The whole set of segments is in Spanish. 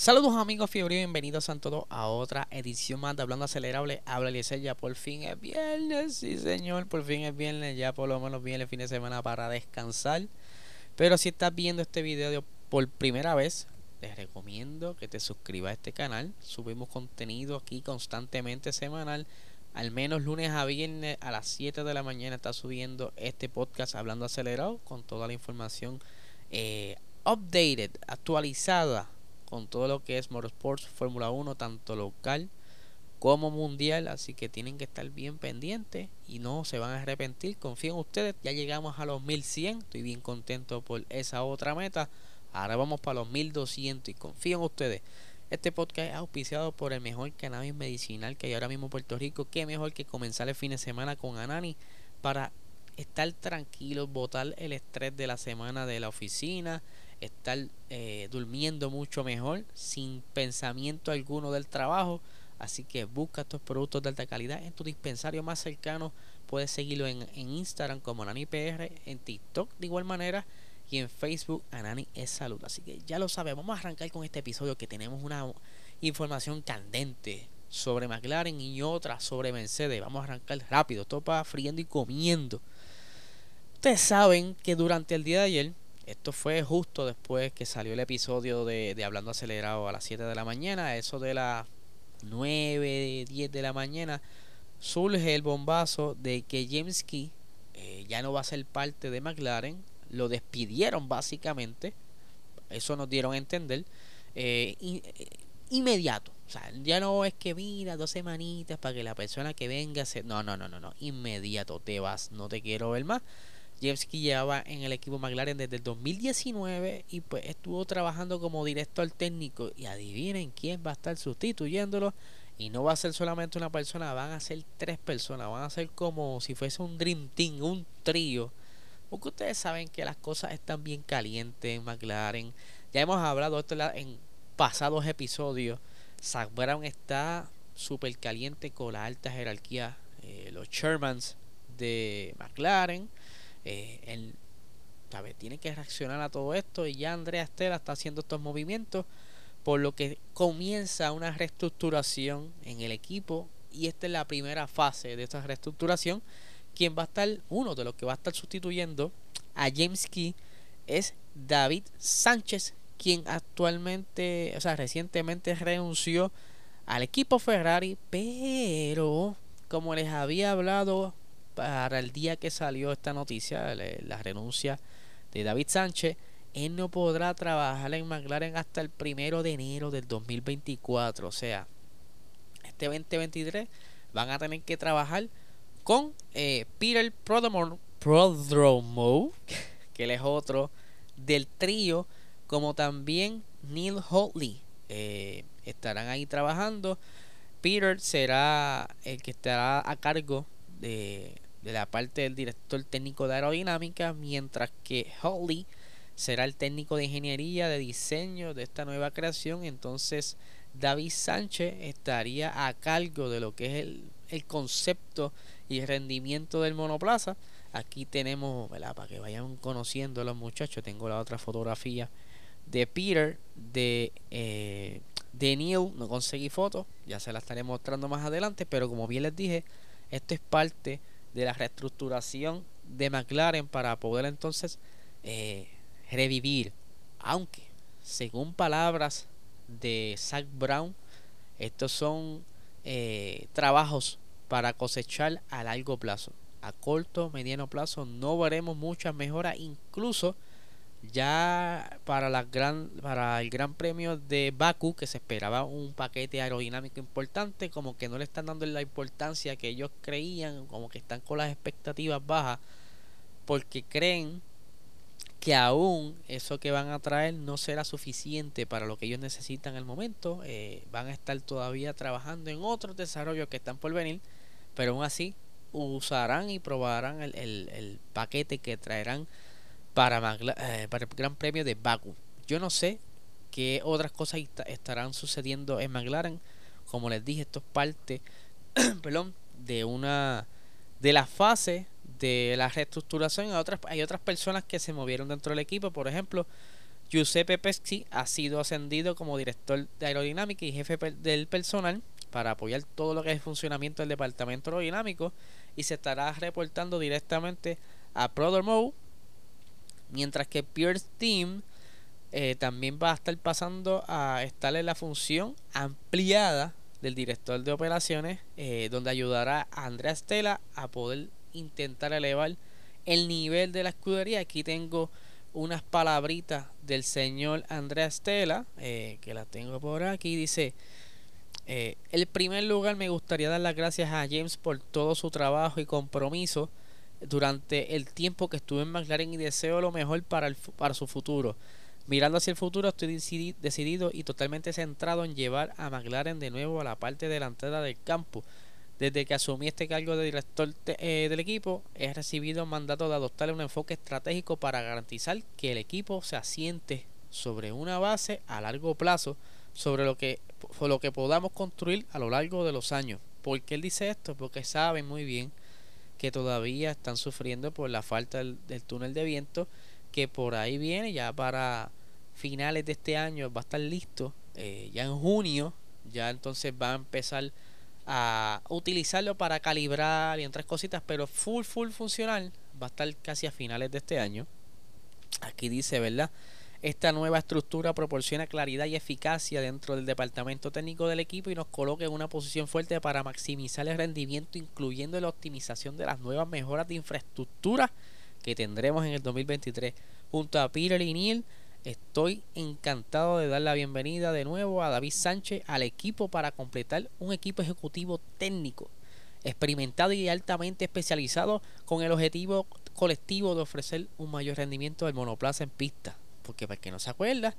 Saludos amigos fiebre bienvenidos a todos a otra edición más de Hablando Acelerable. Habla Eliezer, ya por fin es viernes, sí señor, por fin es viernes, ya por lo menos viene el fin de semana para descansar. Pero si estás viendo este video por primera vez, les recomiendo que te suscribas a este canal. Subimos contenido aquí constantemente semanal. Al menos lunes a viernes a las 7 de la mañana está subiendo este podcast Hablando Acelerado con toda la información eh, updated, actualizada con todo lo que es Motorsports Fórmula 1, tanto local como mundial. Así que tienen que estar bien pendientes y no se van a arrepentir. Confío en ustedes. Ya llegamos a los 1100. Estoy bien contento por esa otra meta. Ahora vamos para los 1200 y confío en ustedes. Este podcast es auspiciado por el mejor cannabis medicinal que hay ahora mismo en Puerto Rico. Qué mejor que comenzar el fin de semana con Anani para estar tranquilos, botar el estrés de la semana de la oficina, estar eh, durmiendo mucho mejor, sin pensamiento alguno del trabajo. Así que busca estos productos de alta calidad en tu dispensario más cercano. Puedes seguirlo en, Instagram como AnaniPR, en TikTok de igual manera y en Facebook Anani es Salud. Así que ya lo sabemos. Vamos a arrancar con este episodio que tenemos una información candente sobre McLaren y otra sobre Mercedes. Vamos a arrancar rápido, topa friendo y comiendo. Ustedes saben que durante el día de ayer esto fue justo después que salió el episodio de, Hablando Acelerado a las 7 de la mañana. Eso de las 9, 10 de la mañana surge el bombazo de que James Key eh, ya no va a ser parte de McLaren. Lo despidieron básicamente. Eso nos dieron a entender. Eh, eh, inmediato. O sea, ya no es que mira dos semanitas para que la persona que venga se... No, no, no, no, no. Inmediato te vas. No te quiero ver más. Jevski llevaba en el equipo McLaren desde el 2019 y pues estuvo trabajando como director técnico y adivinen quién va a estar sustituyéndolo y no va a ser solamente una persona, van a ser tres personas, van a ser como si fuese un Dream Team, un trío. Porque ustedes saben que las cosas están bien calientes en McLaren. Ya hemos hablado esto en pasados episodios. Zach Brown está súper caliente con la alta jerarquía, eh, los Shermans de McLaren eh, él tiene que reaccionar a todo esto y ya Andrea Estela está haciendo estos movimientos, por lo que comienza una reestructuración en el equipo y esta es la primera fase de esta reestructuración. Quien va a estar, uno de los que va a estar sustituyendo a James Key es David Sánchez, quien actualmente, o sea, recientemente renunció al equipo Ferrari, pero como les había hablado para el día que salió esta noticia, la renuncia de David Sánchez, él no podrá trabajar en McLaren hasta el primero de enero del 2024. O sea, este 2023 van a tener que trabajar con eh, Peter Prodromo, que él es otro del trío, como también Neil Hotley. Eh, estarán ahí trabajando. Peter será el que estará a cargo de, la parte del director técnico de aerodinámica, mientras que Holly será el técnico de ingeniería de diseño de esta nueva creación. Entonces, David Sánchez estaría a cargo de lo que es el, el concepto y rendimiento del monoplaza. Aquí tenemos, para que vayan conociendo a los muchachos, tengo la otra fotografía de Peter, de, eh, de Neil, no conseguí fotos, ya se la estaré mostrando más adelante, pero como bien les dije, esto es parte de la reestructuración de McLaren para poder entonces eh, revivir. Aunque, según palabras de Zach Brown, estos son eh, trabajos para cosechar a largo plazo. A corto, mediano plazo no veremos muchas mejoras, incluso ya para, la gran, para el Gran Premio de Baku, que se esperaba un paquete aerodinámico importante, como que no le están dando la importancia que ellos creían, como que están con las expectativas bajas, porque creen que aún eso que van a traer no será suficiente para lo que ellos necesitan al momento. Eh, van a estar todavía trabajando en otros desarrollos que están por venir, pero aún así usarán y probarán el, el, paquete que traerán para, eh, para el Gran Premio de Baku. Yo no sé qué otras cosas estarán sucediendo en McLaren. Como les dije, esto es parte perdón, de una de la fase de la reestructuración. Hay otras, hay otras personas que se movieron dentro del equipo. Por ejemplo, Giuseppe Pesci ha sido ascendido como director de aerodinámica y jefe del personal para apoyar todo lo que es el funcionamiento del departamento aerodinámico y se estará reportando directamente a Brother mientras que Pierce Team eh, también va a estar pasando a estar en la función ampliada del director de operaciones eh, donde ayudará a Andrea Stella a poder intentar elevar el nivel de la escudería. Aquí tengo unas palabritas del señor Andrea Stella, eh, que la tengo por aquí. Dice, eh, el primer lugar me gustaría dar las gracias a James por todo su trabajo y compromiso durante el tiempo que estuve en McLaren y deseo lo mejor para, el, para su futuro. Mirando hacia el futuro estoy decidido y totalmente centrado en llevar a McLaren de nuevo a la parte delantera del campo desde que asumí este cargo de director eh, del equipo, he recibido un mandato de adoptar un enfoque estratégico para garantizar que el equipo se asiente sobre una base a largo plazo sobre lo que, lo que podamos construir a lo largo de los años. ¿Por qué él dice esto? Porque saben muy bien que todavía están sufriendo por la falta del, túnel de viento, que por ahí viene ya para finales de este año va a estar listo, eh, ya en junio, ya entonces va a empezar a utilizarlo para calibrar y otras cositas, pero full, full funcional va a estar casi a finales de este año. Aquí dice, ¿verdad? Esta nueva estructura proporciona claridad y eficacia dentro del departamento técnico del equipo y nos coloca en una posición fuerte para maximizar el rendimiento, incluyendo la optimización de las nuevas mejoras de infraestructura que tendremos en el 2023. Junto a Peter y Neil Estoy encantado de dar la bienvenida de nuevo a David Sánchez al equipo para completar un equipo ejecutivo técnico, experimentado y altamente especializado con el objetivo colectivo de ofrecer un mayor rendimiento del monoplaza en pista. Porque para el que no se acuerda,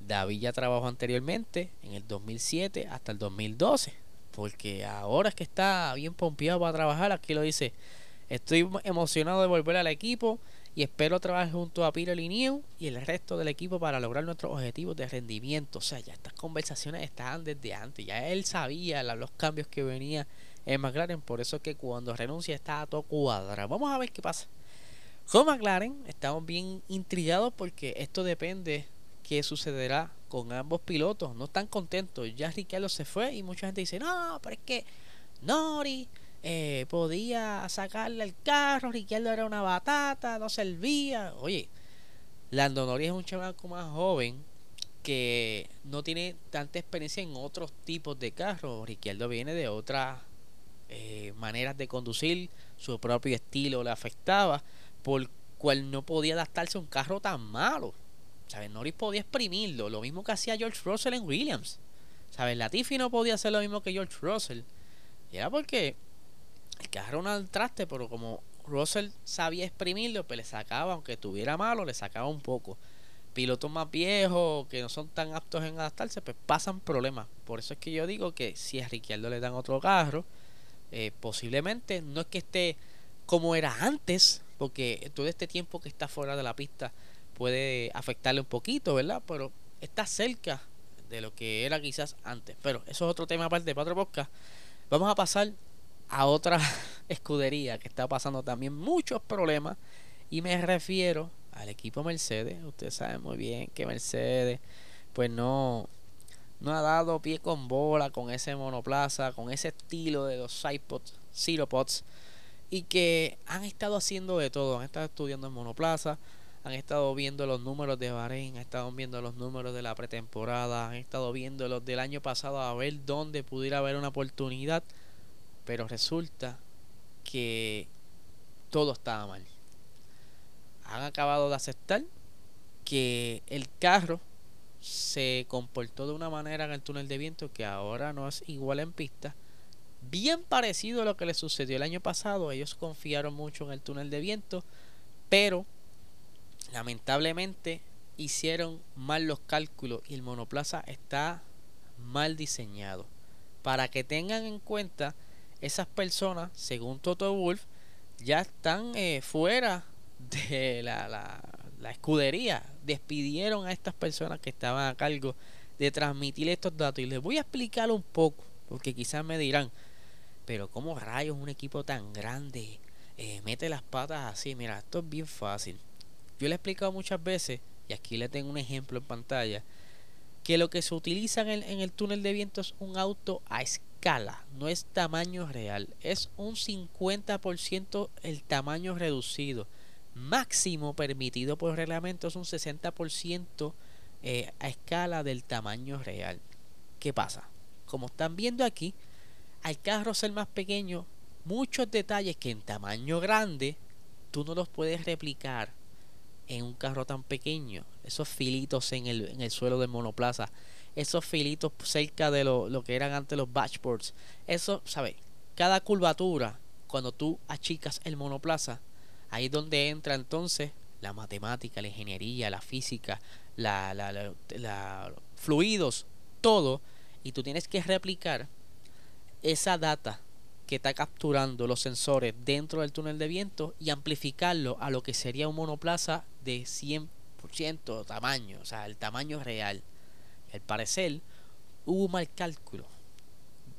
David ya trabajó anteriormente en el 2007 hasta el 2012. Porque ahora es que está bien pompeado para trabajar, aquí lo dice, estoy emocionado de volver al equipo y espero trabajar junto a Peter New y el resto del equipo para lograr nuestros objetivos de rendimiento. O sea, ya estas conversaciones estaban desde antes, ya él sabía los cambios que venía en McLaren, por eso es que cuando renuncia estaba todo cuadrado. Vamos a ver qué pasa. Con McLaren estamos bien intrigados porque esto depende qué sucederá con ambos pilotos. No están contentos. Ya Ricardo se fue y mucha gente dice, no, pero es que Nori eh, podía sacarle el carro, Riquelme era una batata, no servía. Oye, Lando Norris es un chamaco más joven que no tiene tanta experiencia en otros tipos de carros. Riquelme viene de otras eh, maneras de conducir, su propio estilo le afectaba, por cual no podía adaptarse a un carro tan malo. ¿Sabes? Norris podía exprimirlo, lo mismo que hacía George Russell en Williams. ¿Sabes? Latifi no podía hacer lo mismo que George Russell. Y era porque el carro no al traste, pero como Russell sabía exprimirlo, pues le sacaba, aunque tuviera malo, le sacaba un poco. Pilotos más viejos que no son tan aptos en adaptarse, pues pasan problemas. Por eso es que yo digo que si a Ricciardo le dan otro carro, eh, posiblemente no es que esté como era antes, porque todo este tiempo que está fuera de la pista puede afectarle un poquito, ¿verdad? Pero está cerca de lo que era quizás antes. Pero eso es otro tema aparte de Patro. Vamos a pasar a otra escudería que está pasando también muchos problemas y me refiero al equipo Mercedes. Ustedes saben muy bien que Mercedes pues no no ha dado pie con bola con ese monoplaza, con ese estilo de los Cypods, Pods y que han estado haciendo de todo, han estado estudiando en monoplaza, han estado viendo los números de Bahrein, han estado viendo los números de la pretemporada, han estado viendo los del año pasado a ver dónde pudiera haber una oportunidad pero resulta que todo estaba mal. Han acabado de aceptar que el carro se comportó de una manera en el túnel de viento que ahora no es igual en pista. Bien parecido a lo que le sucedió el año pasado. Ellos confiaron mucho en el túnel de viento. Pero lamentablemente hicieron mal los cálculos y el monoplaza está mal diseñado. Para que tengan en cuenta, esas personas, según Toto Wolf, ya están eh, fuera de la, la, la escudería. Despidieron a estas personas que estaban a cargo de transmitir estos datos. Y les voy a explicar un poco, porque quizás me dirán, pero ¿cómo rayos un equipo tan grande eh, mete las patas así? Mira, esto es bien fácil. Yo le he explicado muchas veces, y aquí le tengo un ejemplo en pantalla, que lo que se utiliza en el, en el túnel de viento es un auto a escala, no es tamaño real, es un 50% el tamaño reducido. Máximo permitido por reglamento es un 60% eh, a escala del tamaño real. ¿Qué pasa? Como están viendo aquí, al carro ser más pequeño, muchos detalles que en tamaño grande tú no los puedes replicar en un carro tan pequeño. Esos filitos en el, en el suelo del monoplaza, esos filitos cerca de lo, lo que eran antes los batchboards. Eso, ¿sabes? Cada curvatura, cuando tú achicas el monoplaza, ahí es donde entra entonces la matemática, la ingeniería, la física, la, la, la, fluidos, todo, y tú tienes que replicar esa data que está capturando los sensores dentro del túnel de viento y amplificarlo a lo que sería un monoplaza de 100% tamaño, o sea, el tamaño real. Al parecer, hubo un mal cálculo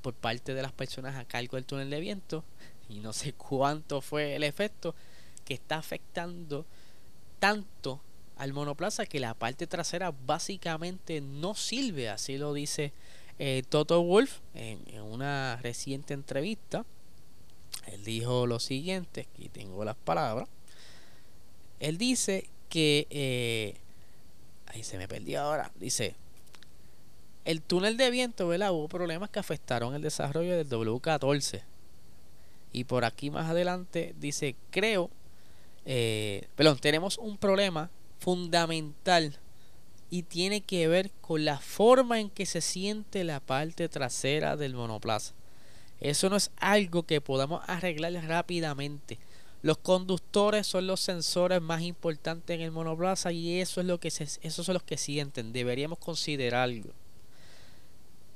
por parte de las personas a cargo del túnel de viento y no sé cuánto fue el efecto que está afectando tanto al monoplaza que la parte trasera básicamente no sirve, así lo dice eh, Toto Wolf en, una reciente entrevista. Él dijo lo siguiente, aquí tengo las palabras. Él dice que, eh, ahí se me perdió ahora, dice, el túnel de viento, ¿verdad? Hubo problemas que afectaron el desarrollo del W14. Y por aquí más adelante dice, creo, eh, perdón, tenemos un problema fundamental y tiene que ver con la forma en que se siente la parte trasera del monoplaza. Eso no es algo que podamos arreglar rápidamente. Los conductores son los sensores más importantes en el monoplaza y eso es lo que se, esos son los que sienten. Deberíamos considerarlo.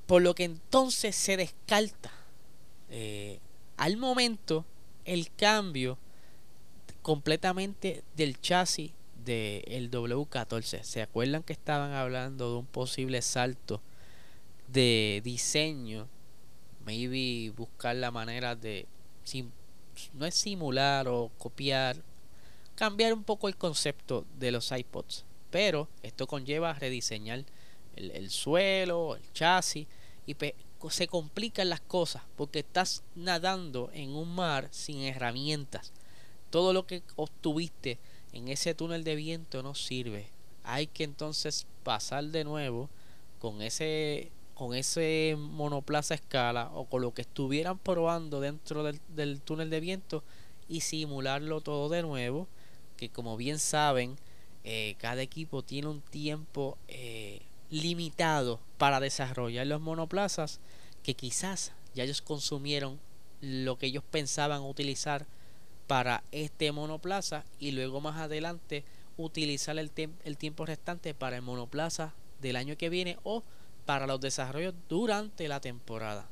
Por lo que entonces se descarta eh, al momento el cambio completamente del chasis del W14. ¿Se acuerdan que estaban hablando de un posible salto de diseño? Maybe buscar la manera de, no es simular o copiar, cambiar un poco el concepto de los iPods. Pero esto conlleva rediseñar el, el suelo, el chasis y se complican las cosas porque estás nadando en un mar sin herramientas. Todo lo que obtuviste en ese túnel de viento no sirve. Hay que entonces pasar de nuevo con ese con ese monoplaza escala o con lo que estuvieran probando dentro del, túnel de viento y simularlo todo de nuevo que como bien saben eh, cada equipo tiene un tiempo eh, limitado para desarrollar los monoplazas que quizás ya ellos consumieron lo que ellos pensaban utilizar para este monoplaza y luego más adelante utilizar el, el tiempo restante para el monoplaza del año que viene o para los desarrollos durante la temporada.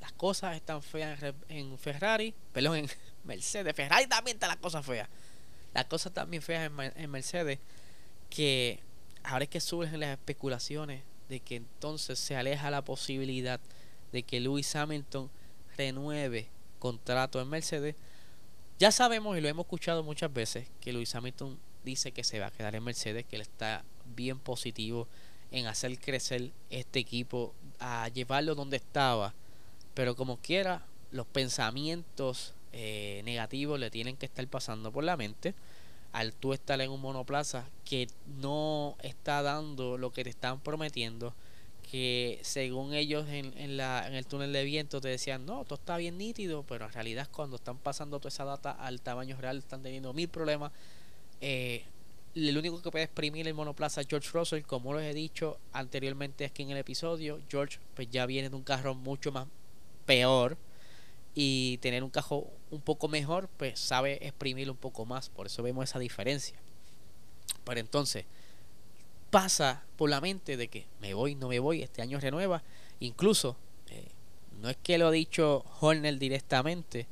Las cosas están feas en Ferrari, perdón, en Mercedes. Ferrari también está la cosa fea. Las cosas también feas en, Mercedes que ahora es que surgen las especulaciones de que entonces se aleja la posibilidad de que Lewis Hamilton renueve contrato en Mercedes ya sabemos y lo hemos escuchado muchas veces que Luis Hamilton dice que se va a quedar en Mercedes, que él está bien positivo en hacer crecer este equipo, a llevarlo donde estaba. Pero como quiera, los pensamientos eh, negativos le tienen que estar pasando por la mente al tú estar en un monoplaza que no está dando lo que te están prometiendo que según ellos en, en, la, en el túnel de viento te decían, no, todo está bien nítido, pero en realidad cuando están pasando toda esa data al tamaño real están teniendo mil problemas. Eh, el único que puede exprimir el monoplaza George Russell, como les he dicho anteriormente aquí en el episodio. George pues ya viene de un carro mucho más peor y tener un carro un poco mejor pues sabe exprimir un poco más, por eso vemos esa diferencia. Pero entonces, pasa por la mente de que me voy, no me voy, este año renueva. Incluso, eh, no es que lo ha dicho Horner directamente,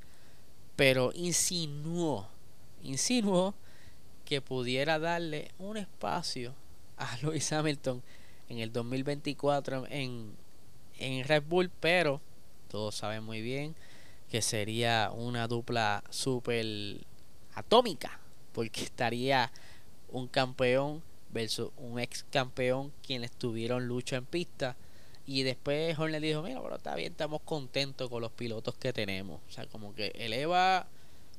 pero insinuó, insinuó que pudiera darle un espacio a Lewis Hamilton en el 2024 en, en Red Bull, pero todos saben muy bien que sería una dupla super atómica, porque estaría un campeón versus un ex campeón quienes tuvieron lucha en pista. Y después Horner dijo, mira, pero está bien, estamos contentos con los pilotos que tenemos. O sea, como que eleva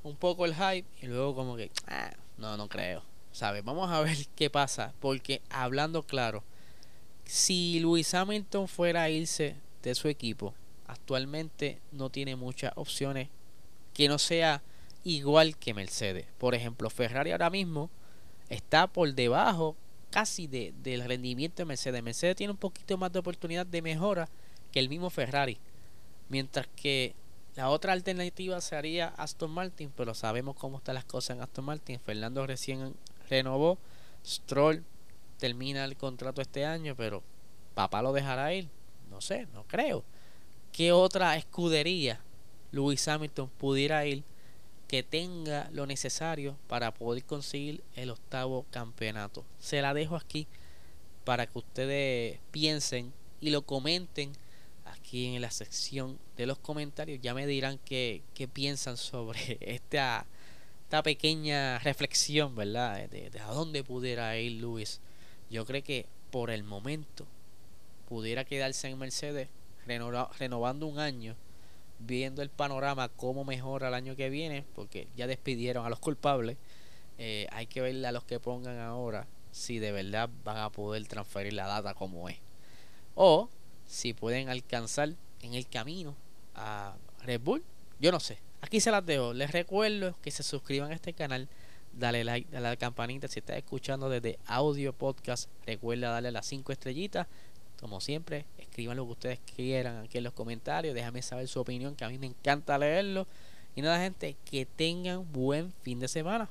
un poco el hype y luego como que, ah, no, no creo. ¿Sabes? Vamos a ver qué pasa. Porque hablando claro, si Luis Hamilton fuera a irse de su equipo, actualmente no tiene muchas opciones que no sea igual que Mercedes. Por ejemplo, Ferrari ahora mismo está por debajo casi de, del rendimiento de Mercedes. Mercedes tiene un poquito más de oportunidad de mejora que el mismo Ferrari. Mientras que la otra alternativa sería Aston Martin, pero sabemos cómo están las cosas en Aston Martin. Fernando recién renovó. Stroll termina el contrato este año, pero papá lo dejará ir. No sé, no creo. ¿Qué otra escudería Lewis Hamilton pudiera ir que tenga lo necesario para poder conseguir el octavo campeonato? Se la dejo aquí para que ustedes piensen y lo comenten aquí en la sección de los comentarios. Ya me dirán qué, qué piensan sobre esta, esta pequeña reflexión, ¿verdad? De, de, a dónde pudiera ir Luis. Yo creo que por el momento pudiera quedarse en Mercedes renovando un año, viendo el panorama, cómo mejora el año que viene, porque ya despidieron a los culpables. Eh, hay que ver a los que pongan ahora si de verdad van a poder transferir la data como es. O si pueden alcanzar en el camino a Red Bull. Yo no sé. Aquí se las dejo. Les recuerdo que se suscriban a este canal. Dale like, a la campanita. Si estás escuchando desde audio podcast, recuerda darle las 5 estrellitas. Como siempre, escriban lo que ustedes quieran aquí en los comentarios. Déjame saber su opinión, que a mí me encanta leerlo. Y nada, gente, que tengan buen fin de semana.